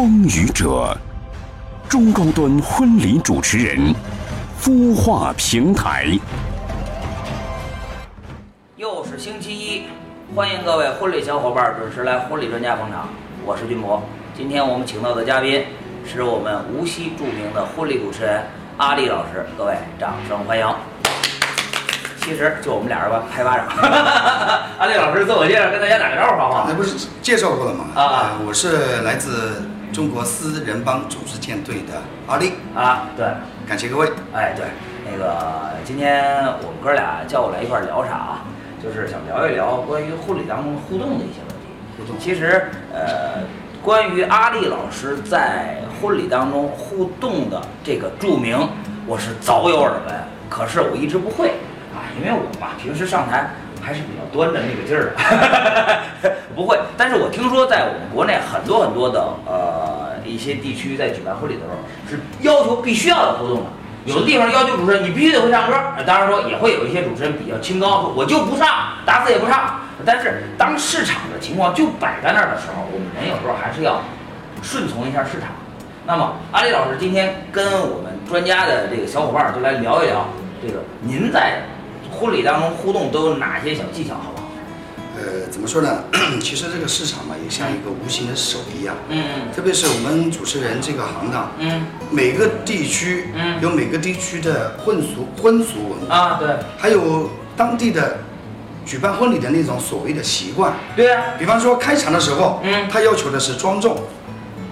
风雨者，中高端婚礼主持人，孵化平台。又是星期一，欢迎各位婚礼小伙伴准时来婚礼专家捧场，我是君博。今天我们请到的嘉宾是我们无锡著名的婚礼主持人阿丽老师，各位掌声欢迎。其实就我们俩人吧，拍巴掌。阿丽老师 自我介绍，跟大家打个招呼好不好那？不是介绍过了吗？啊呃我是来自中国私人帮组织舰队的阿力，啊，对，感谢各位。哎，对，那个今天我们哥俩叫过来一块儿聊啥啊？就是想聊一聊关于婚礼当中互动的一些问题。互动其实，呃，关于阿力老师在婚礼当中互动的这个著名，我是早有耳闻，可是我一直不会啊，因为我嘛平时上台还是比较端着那个劲儿的，不会。但是我听说在我们国内很多很多的呃一些地区在举办婚礼的时候是要求必须要有互动的。有的地方要求主持人你必须得会唱歌，呃当然说也会有一些主持人比较清高，说我就不唱，打死也不唱。但是当市场的情况就摆在那儿的时候，我们人有时候还是要顺从一下市场。那么阿里老师今天跟我们专家的这个小伙伴儿就来聊一聊这个您在婚礼当中互动都有哪些小技巧，好不好？呃，怎么说呢？其实这个市场嘛，也像一个无形的手一样。嗯特别是我们主持人这个行当，嗯每个地区嗯有每个地区的混俗婚俗文化，啊，对还有当地的举办婚礼的那种所谓的习惯。对啊，比方说开场的时候，嗯他要求的是庄重，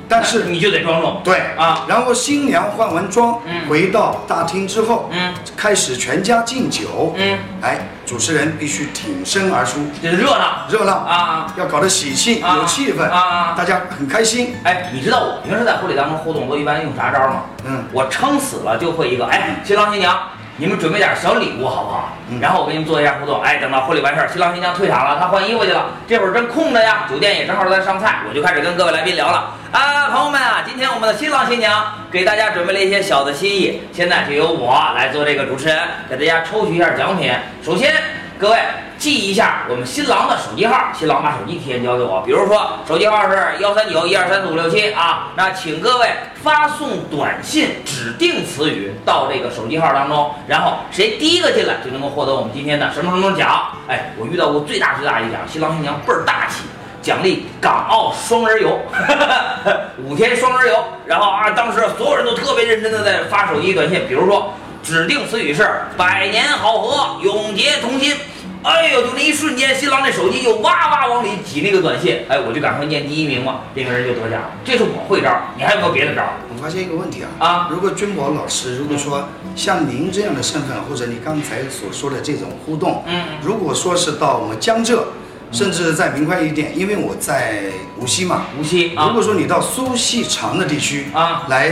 但是你就得庄重。对啊，然后新娘换完妆，嗯。回到大厅之后，嗯。开始全家敬酒，嗯，哎，主持人必须挺身而出，热闹。热闹，啊。要搞得喜庆，啊。有气氛，啊。大家很开心，哎，你知道我平时在婚礼当中互动都一般用啥招吗？嗯，我撑死了就会一个，哎，新郎新娘，你们准备点小礼物好不好？嗯然后我给你们做一下互动，哎，等到婚礼完事儿，新郎新娘退场了，他换衣服去了，这会儿正空着呀，酒店也正好在上菜，我就开始跟各位来宾聊了。啊，朋友们啊，今天我们的新郎新娘给大家准备了一些小的心意，现在就由我来做这个主持人，给大家抽取一下奖品。首先，各位记一下我们新郎的手机号，新郎把手机提前交给我，比如说手机号是幺三九一二三四五六七啊，那请各位发送短信指定词语到这个手机号当中，然后谁第一个进来就能够获得我们今天的什么什么奖。哎，我遇到过最大最大一奖，新郎新娘倍儿大气。奖励港澳双人游，五天双人游，然后啊，当时所有人都特别认真的在发手机短信，比如说指定词语是“百年好合，永结同心”。哎呦，就那一瞬间，新郎那手机就哇哇往里挤那个短信，哎，我就赶快念第一名嘛，那个人就得奖了。这是我会招，你还有没有别的招？我发现一个问题啊，啊如果君宝老师，如果说像您这样的身份，或者你刚才所说的这种互动，嗯如果说是到我们江浙，甚至再明快一点，因为我在无锡嘛，无锡啊如果说你到苏锡常的地区啊，来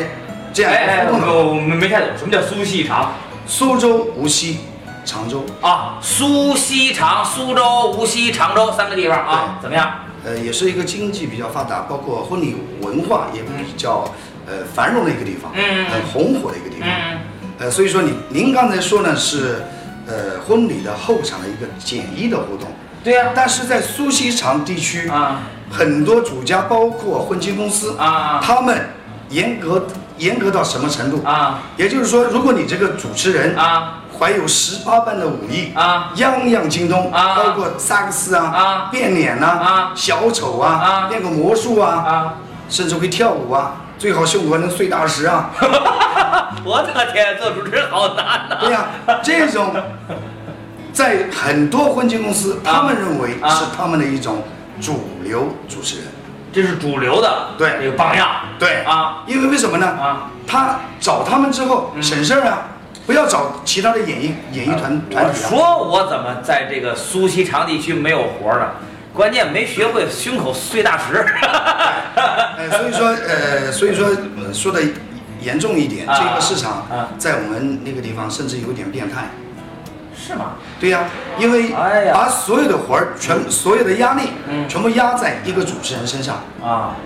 这样哎哎，一个互动的话，我我没没太懂，什么叫苏锡常？苏州、无锡、常州，啊？苏锡常、苏州、无锡、常州三个地方啊，怎么样？呃，也是一个经济比较发达，包括婚礼文化也比较呃繁荣的一个地方，嗯很红火的一个地方。嗯呃，所以说你您刚才说呢是呃婚礼的后场的一个简易的活动，对呀、但是在苏锡常地区，啊。很多主家包括婚庆公司，啊。他们严格严格到什么程度？啊。也就是说，如果你这个主持人啊。怀有十八般的武艺，啊。样样精通，啊。包括萨克斯啊、啊。变脸呐、啊。小丑啊、啊。变个魔术啊，啊！甚至会跳舞啊，最好胸口还能碎大石啊。我的天，做主持人好难呐、对呀、这种在很多婚庆公司，他们认为啊。是他们的一种主流主持人。这是主流的对这个榜样对啊因为为什么呢？啊！他找他们之后嗯省事儿啊，不要找其他的演艺演艺团团我体啊。说我怎么在这个苏锡常地区没有活儿呢？关键没学会胸口碎大石。呃，所以说，呃，所以说，呃说的严重一点，啊这个市场啊在我们那个地方甚至有点变态。是吗？对呀、因为哎呀把所有的活儿全所有的压力，嗯全部压在一个主持人身上，啊，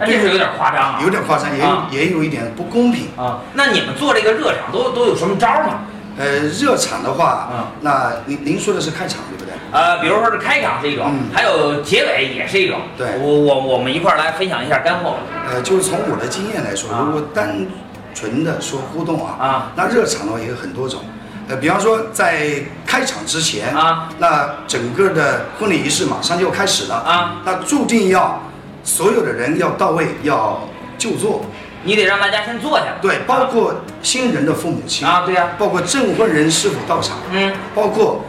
那这是有点夸张啊。有点夸张，也、啊也有一点不公平。啊，那你们做这个热场都都有什么招儿吗？呃，热场的话，嗯那您您说的是开场对不对？呃，比如说是开场是一种，嗯还有结尾也是一种。对我我我们一块儿来分享一下干货呃，就是从我的经验来说，啊如果单纯的说互动啊，啊那热场的话也有很多种。呃，比方说在开场之前啊，那整个的婚礼仪式马上就要开始了啊，那注定要所有的人要到位，要就座，你得让大家先坐下。对，包括新人的父母亲啊，对呀、包括证婚人是否到场，嗯，包括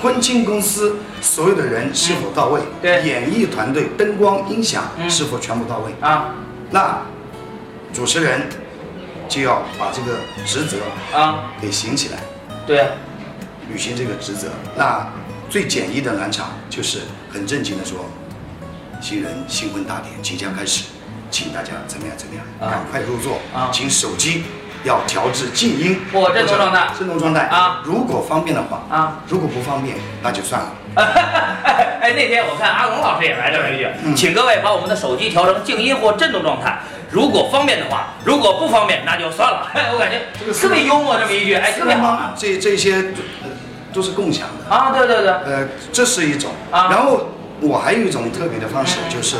婚庆公司所有的人是否到位，对。演艺团队灯光音响嗯。是否全部到位，啊。那主持人就要把这个职责啊，给行起来，对啊、履行这个职责。那最简易的暖场就是很正经的说，新人新婚大典即将开始，请大家怎么样怎么样，啊赶快入座，啊请手机要调至静音或震动状态震动状态啊。如果方便的话啊，如果不方便那就算了。哎，那天我看阿龙老师也来这么一句，嗯请各位把我们的手机调成静音或震动状态。如果方便的话，如果不方便那就算了。哎 我感觉这个特别幽默这么一句，哎，特别好啊。这这些呃都是共享的。啊，对对对，呃，这是一种。啊然后我还有一种特别的方式，嗯就是，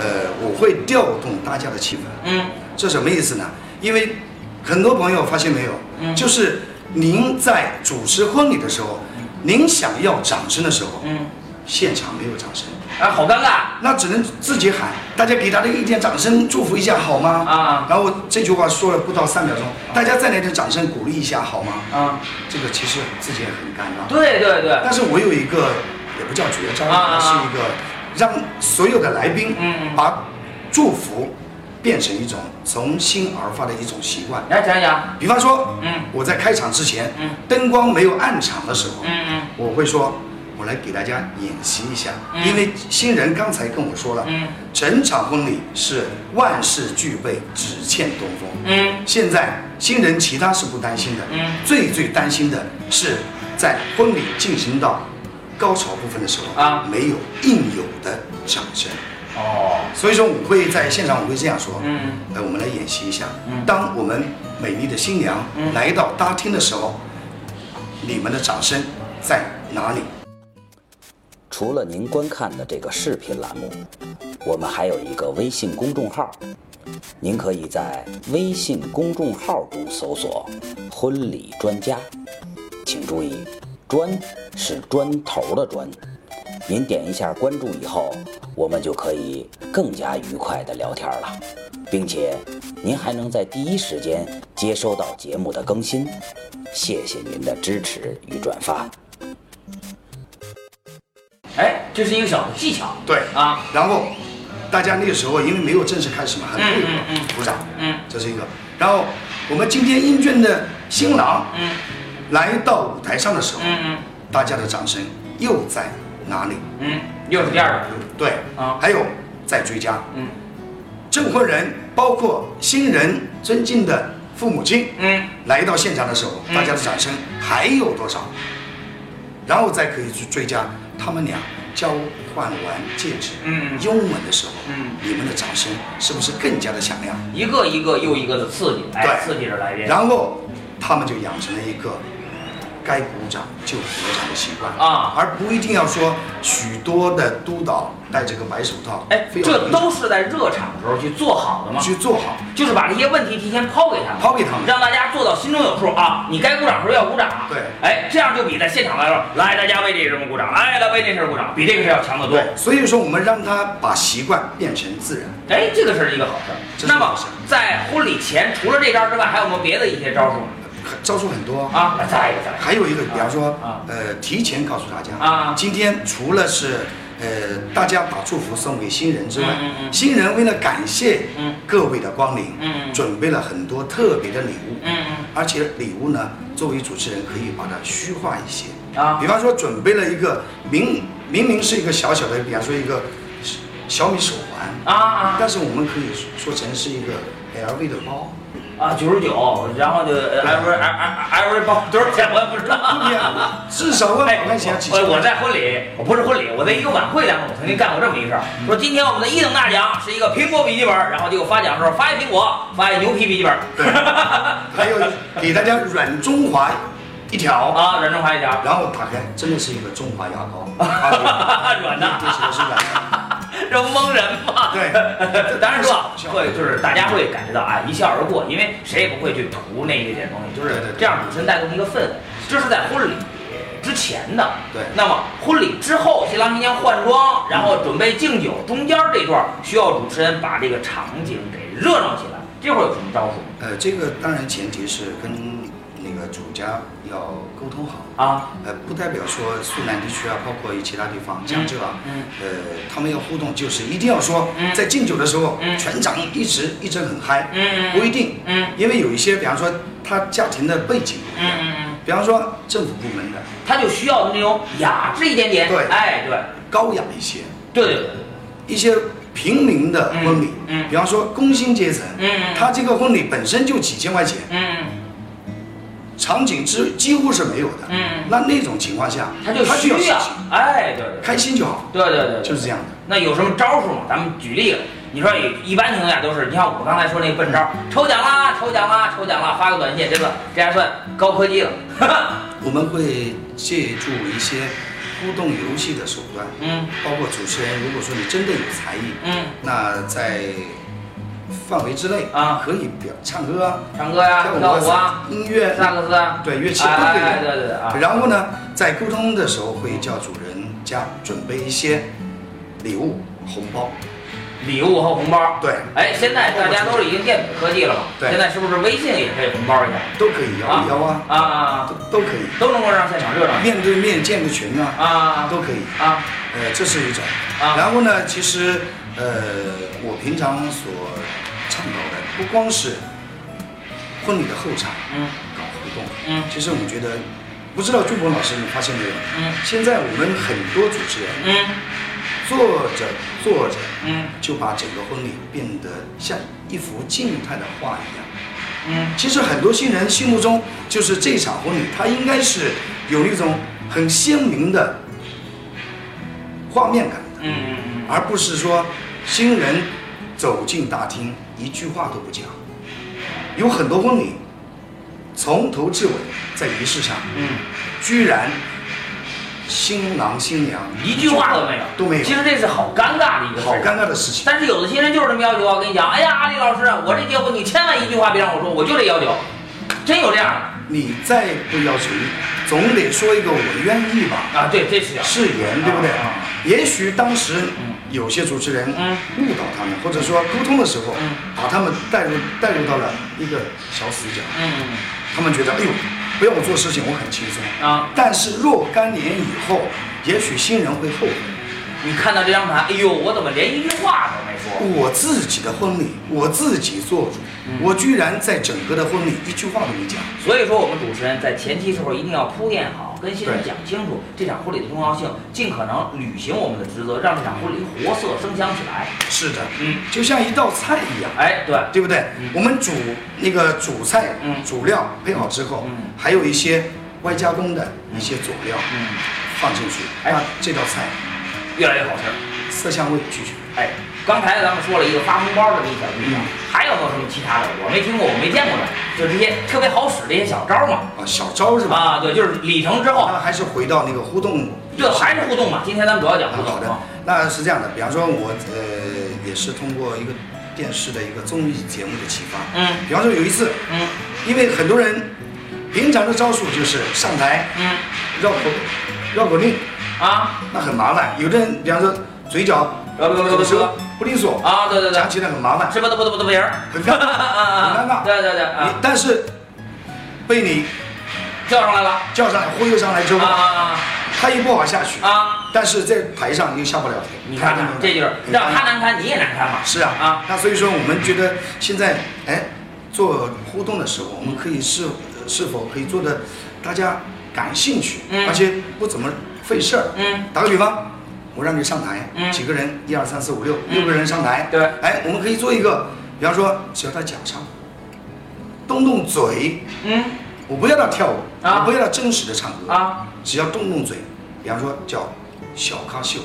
呃，我会调动大家的气氛。嗯这什么意思呢？因为很多朋友发现没有，嗯就是您在主持婚礼的时候，您想要掌声的时候，嗯，现场没有掌声，啊，好尴尬。那只能自己喊，大家给他的一点掌声，祝福一下好吗？啊。然后这句话说了不到三秒钟，大家再来点掌声鼓励一下好吗？啊，这个其实自己也很尴尬。对对对，但是我有一个也不叫绝招，啊是一个让所有的来宾把祝福变成一种从心而发的一种习惯。来讲讲，比方说，嗯。我在开场之前，嗯。灯光没有暗场的时候，嗯嗯。我会说，我来给大家演习一下，嗯。因为新人刚才跟我说了，嗯。整场婚礼是万事俱备，只欠东风。嗯。现在新人其他是不担心的，嗯。最最担心的是在婚礼进行到高潮部分的时候啊。没有应有的掌声。哦，所以说我会在现场我会这样说，嗯。呃，我们来演习一下。嗯。当我们美丽的新娘嗯。来到大厅的时候，你们的掌声在哪里？除了您观看的这个视频栏目，我们还有一个微信公众号，您可以在微信公众号中搜索“婚礼专家”，请注意，“砖”是砖头的“砖”。您点一下关注以后，我们就可以更加愉快地聊天了，并且您还能在第一时间接收到节目的更新。谢谢您的支持与转发。哎，这是一个小的技巧对啊，然后大家那个时候因为没有正式开始嘛，很配合，嗯嗯嗯。鼓掌，嗯。这是一个。然后我们今天英俊的新郎嗯。来到舞台上的时候，嗯大家的掌声又在哪里？嗯嗯，又是第二个，对，啊。还有在追加，嗯。证婚人包括新人尊敬的父母亲嗯。来到现场的时候，嗯。大家的掌声还有多少？然后再可以去追加他们俩交换完戒指，嗯拥吻的时候，嗯你们的掌声是不是更加的响亮？一个一个又一个的刺激，哎，对。刺激着来源然后他们就养成了一个该鼓掌就鼓掌的习惯啊而不一定要说许多的督导戴着个白手套，哎，这都是在热场的时候去做好的吗？去做好，就是把这些问题提前抛给他们，抛给他们让大家做到心中有数啊！你该鼓掌的时候要鼓掌，对哎，这样就比在现场来说，来大家为这个人鼓掌，哎，来为这事儿鼓掌，比这个事儿要强得多。所以说我们让他把习惯变成自然。哎，这个是一个好事儿。那么在婚礼前，除了这招之外，还有没有别的一些招数招数很多。啊？来再一个，再一个。还有一个，比方说啊，呃，提前告诉大家啊。今天除了是呃大家把祝福送给新人之外新人为了感谢嗯。各位的光临，准备了很多特别的礼物，嗯而且礼物呢，作为主持人可以把它虚化一些，嗯啊。比方说准备了一个明明明是一个小小的，比方说一个小米手环，啊啊。但是我们可以说成是一个 LV 的包。啊！九十九，然后就 every every 包多少钱我也不知道。至少万把块钱我我。在婚礼，我不是婚礼，我在一个晚会当中，我曾经干过这么一事儿。说今天我们的一等大奖是一个苹果笔记本，然后结果发奖的时候发一苹果，发一牛皮笔记本。对 还有给大家软中华一条，啊，软中华一条，然后打开，真的是一个中华牙膏，软的对，写的是软的。这不蒙人吗？对，当然说啊会就是大家会感觉到啊一笑而过，因为谁也不会去图那一点东西，就是这样主持人带动一个氛围。这是在婚礼之前的，对那么婚礼之后，新郎新娘换装，然后准备敬酒，中间这段需要主持人把这个场景给热闹起来。这会儿有什么招数呃，这个当然前提是跟那个主家要沟通好。啊？呃，不代表说苏南地区啊，包括其他地方，江浙啊，嗯呃，他们要互动，就是一定要说嗯，在敬酒的时候，嗯。全场一直一直很嗨，嗯不一定，嗯。因为有一些，比方说他家庭的背景不一样，嗯嗯，比方说政府部门的他就需要那种雅致一点点。对。哎，对，高雅一些，对对对。对，一些平民的婚礼，嗯嗯。比方说工薪阶层，嗯嗯。他这个婚礼本身就几千块钱，嗯场景之几乎是没有的，嗯，那那种情况下，他就需需要哎，对对开心就好，对对对，对。就是这样的。那有什么招数吗？咱们举例了。你说一般情况下都是，你像我刚才说那个笨招，抽奖啦，抽奖啦，抽奖啦，发个短信，这个这还算高科技了。我们会借助一些互动游戏的手段，嗯。包括主持人，如果说你真的有才艺，嗯，那在范围之内啊可以表唱歌啊、唱歌呀、跳跳舞啊，啊、音乐、萨克斯啊，对乐器都可哎，以。对对对啊，然后呢，在沟通的时候会叫主人家准备一些礼物、红包。礼物和红包。对哎，现在大家都是已经电子科技了嘛？对现在是不是微信也可以红包一下？都可以摇一摇啊，啊啊都都可以，都能够让现场热闹面对面建个群啊，啊都可以。啊呃，这是一种。啊然后呢，其实呃，我平常所倡导的不光是婚礼的后场嗯搞活动，嗯其实我们觉得，不知道朱博老师你发现没有？嗯现在我们很多主持人嗯做着坐着嗯就把整个婚礼变得像一幅静态的画一样。嗯其实很多新人心目中就是这场婚礼，它应该是有一种很鲜明的画面感的。嗯嗯嗯而不是说新人走进大厅一句话都不讲。有很多婚礼，从头至尾在仪式上，嗯，居然新郎新娘一句话都没有，都没有其实这是好尴尬的一个事好。尴尬的事情。但是有的新人就是这么要求啊，我跟你讲，哎呀，李老师，我这结婚你千万一句话别让我说，我就这要求，真有这样的你再不要求，总得说一个我愿意吧，啊？对，这是要誓言，对不对啊啊？也许当时有些主持人嗯误导他们，或者说沟通的时候嗯，把他们带入带入到了一个小死角。嗯他们觉得，哎呦，不要我做事情，我很轻松。嗯啊，但是若干年以后，也许新人会后悔。你看到这张盘，哎呦，我怎么连一句话都没说？我自己的婚礼，我自己做主，嗯我居然在整个的婚礼一句话都没讲。所以说，我们主持人在前期时候一定要铺垫好，跟新人讲清楚这场婚礼的重要性，尽可能履行我们的职责，让这场婚礼活色生香起来。是的，嗯，就像一道菜一样，哎，对，对不对？嗯我们煮那个主菜，嗯主料配好之后，嗯还有一些外加工的一些佐料嗯，放进去，哎那这道菜越来越好吃。色香味俱全。哎，刚才咱们说了一个发红包的这一小技巧，嗯还有没有什么其他的？我没听过，我没见过的，就这些特别好使的一些小招嘛。啊，小招是吧？啊，对，就是里程之后，那还是回到那个互动，对，还是互动嘛。今天咱们主要讲互动好的啊。，那是这样的，比方说我呃也是通过一个电视的一个综艺节目的启发，嗯比方说有一次，嗯因为很多人平常的招数就是上台嗯绕口绕口令，啊，那很麻烦。有的人比方说嘴角绕口令口舌不利索，啊，对对对讲，起来很麻烦，吃不得不得不得皮儿，很尴尬，啊很尴尬。对对对但是被你叫上来了叫上来忽悠上来之啊后，啊他也不好下去啊，啊！但是在台上又下不了台。你看看，这就是让他难堪，你也难堪嘛。是啊，啊，那所以说我们觉得现在哎做互动的时候，我们可以是是否可以做的大家感兴趣，嗯而且不怎么费事儿。嗯打个比方，我让你上台，嗯。几个人，一二三四五六，嗯。六个人上台。对。哎，我们可以做一个，比方说只要他假唱，动动嘴，嗯。我不要他跳舞，啊。我不要他真实的唱歌，啊。只要动动嘴，比方说叫小咖秀，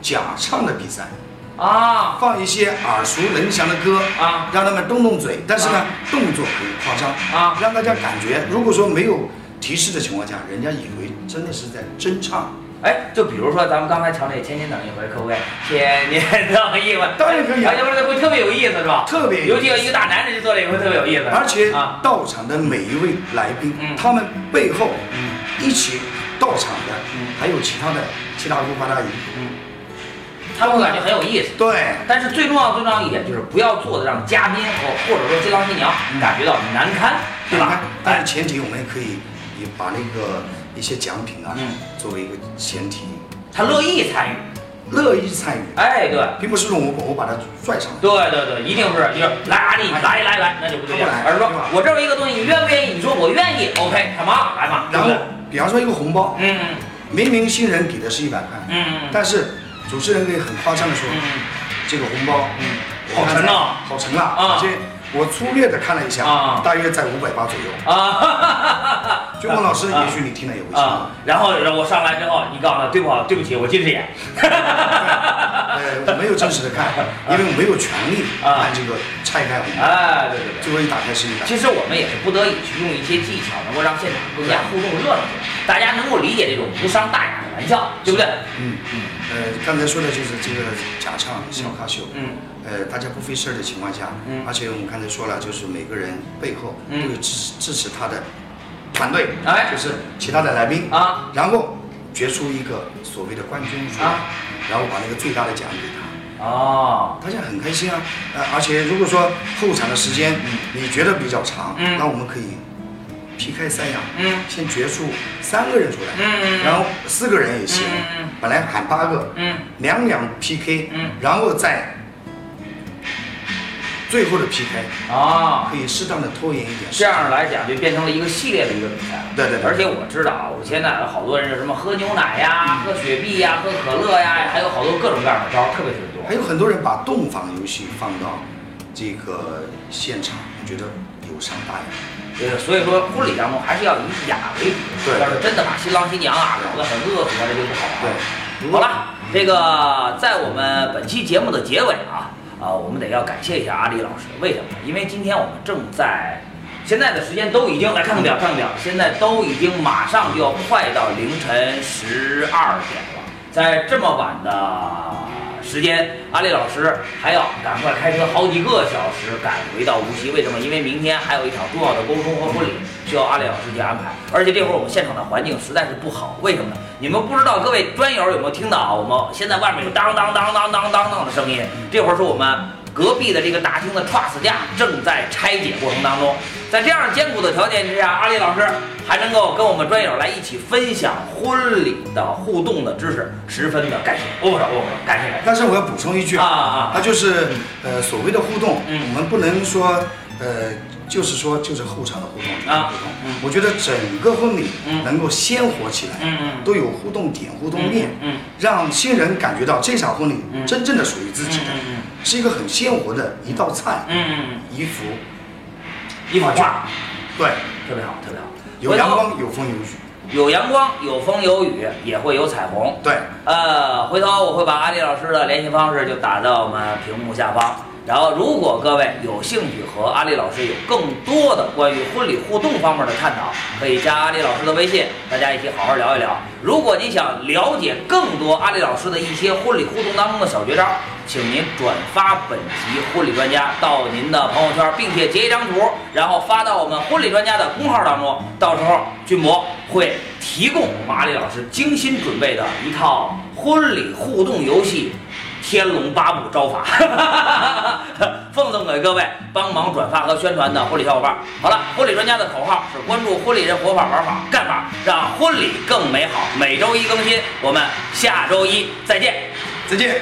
假唱的比赛。啊。放一些耳熟能详的歌啊。让他们动动嘴，但是呢，啊。动作可以夸张。啊。让大家感觉，如果说没有提示的情况下，人家以为真的是在真唱。哎，就比如说咱们刚才瞧那《千年等一回》，可不可以？千年等一回，当然可以啊要不然会特别有意思，是吧？特别有意思尤其有一个大男人就做这个会特别有意思，而且啊，到场的每一位来宾，嗯他们背后嗯一起到场的，嗯还有其他的七大姑八大姨。他们会感觉很有意思。对，但是最重要、最重要一点就是不要做的让嘉宾或或者说新郎新娘感觉到难堪，对吧？但是前提我们也可以也把那个一些奖品啊，嗯。作为一个前提，他乐意参与，乐意参与，哎，对。并不是说我我把他拽上来。对对对，一定是就是来阿丽来来来，那就不对了，而是说我这儿有一个东西，你愿不愿意？你说我愿意，OK，干嘛来嘛，然后比方说一个红包，嗯明明新人给的是一百块，嗯但是主持人可以很夸张的说，嗯这个红包嗯，好沉呐好沉啊。啊。这我粗略的看了一下，啊。大约在五百八左右。啊，军工老师，啊也许你听了也会清楚。啊，然后然后我上来之后，你告诉他对不好，对不起，我近视眼。呃，我没有真实的看，因为我没有权利啊按这个拆开哎，对对对。最后一打开是一百。其实我们也是不得已去用一些技巧，能够让现场更加互动热闹大家能够理解这种无伤大雅的玩笑，对不对？嗯嗯，呃，刚才说的就是这个假唱小卡秀，嗯呃，大家不费事儿的情况下，嗯而且我们刚才说了，就是每个人背后嗯都有支持支持他的团队，哎。就是其他的来宾，啊。然后决出一个所谓的冠军啊。然后把那个最大的奖给他。哦，大家很开心啊，呃，而且如果说候场的时间嗯。你觉得比较长，嗯。那我们可以劈开三阳，嗯。先决出三个人出来，嗯然后四个人也行，本来喊八个，嗯。两两 PK，嗯。然后再最后的 PK，啊。可以适当的拖延一点这。样来讲，就变成了一个系列的一个比赛了。对对对而且我知道啊，我现在有好多人是什么喝牛奶呀、喝雪碧呀、喝可乐呀，还有好多各种各样的招，特别特别多。还有很多人把洞房游戏放到这个现场，我觉得有伤大雅。呃，所以说婚礼当中还是要以雅为主。对要是真的把新郎新娘啊搞得很恶俗，那这就不好玩了。对，好了，这个在我们本期节目的结尾啊，啊，我们得要感谢一下阿里老师，为什么呢？因为今天我们正在，现在的时间都已经来看看表，看看表，现在都已经马上就要快到凌晨十二点了，在这么晚的时间，阿丽老师还要赶快开车好几个小时赶回到无锡，为什么？因为明天还有一场重要的沟通和婚礼需要阿丽老师去安排，而且这会儿我们现场的环境实在是不好，为什么呢？你们不知道各位专友有没有听到啊？我们现在外面有当当当当当当当的声音，这会儿是我们隔壁的这个大厅的 truss 架正在拆解过程当中，在这样艰苦的条件之下，阿里老师还能够跟我们专友来一起分享婚礼的互动的知识，十分的感谢，握不少握不少，感谢感谢。但是我要补充一句啊啊那就是呃所谓的互动，嗯。我们不能说呃就是说就是后场的互动啊。互动嗯我觉得整个婚礼嗯能够鲜活起来，嗯嗯。都有互动点、互动面，嗯让新人感觉到这场婚礼嗯。真正的属于自己的，是一个很鲜活的一道菜，嗯嗯，一幅一幅画，对，特别好，特别好。有阳光，有风有雨，有阳光，有风有雨，也会有彩虹。对，呃，回头我会把阿丽老师的联系方式就打到我们屏幕下方。然后，如果各位有兴趣和阿丽老师有更多的关于婚礼互动方面的探讨，可以加阿丽老师的微信，大家一起好好聊一聊。如果您想了解更多阿丽老师的一些婚礼互动当中的小绝招，请您转发本集婚礼专家到您的朋友圈，并且截一张图，然后发到我们婚礼专家的公号当中。到时候俊博会提供我们阿丽老师精心准备的一套婚礼互动游戏。天龙八部招法，奉送给各位帮忙转发和宣传的婚礼小伙伴。好了，婚礼专家的口号是关注婚礼人活法、玩法、干法，让婚礼更美好。每周一更新，我们下周一再见。再见。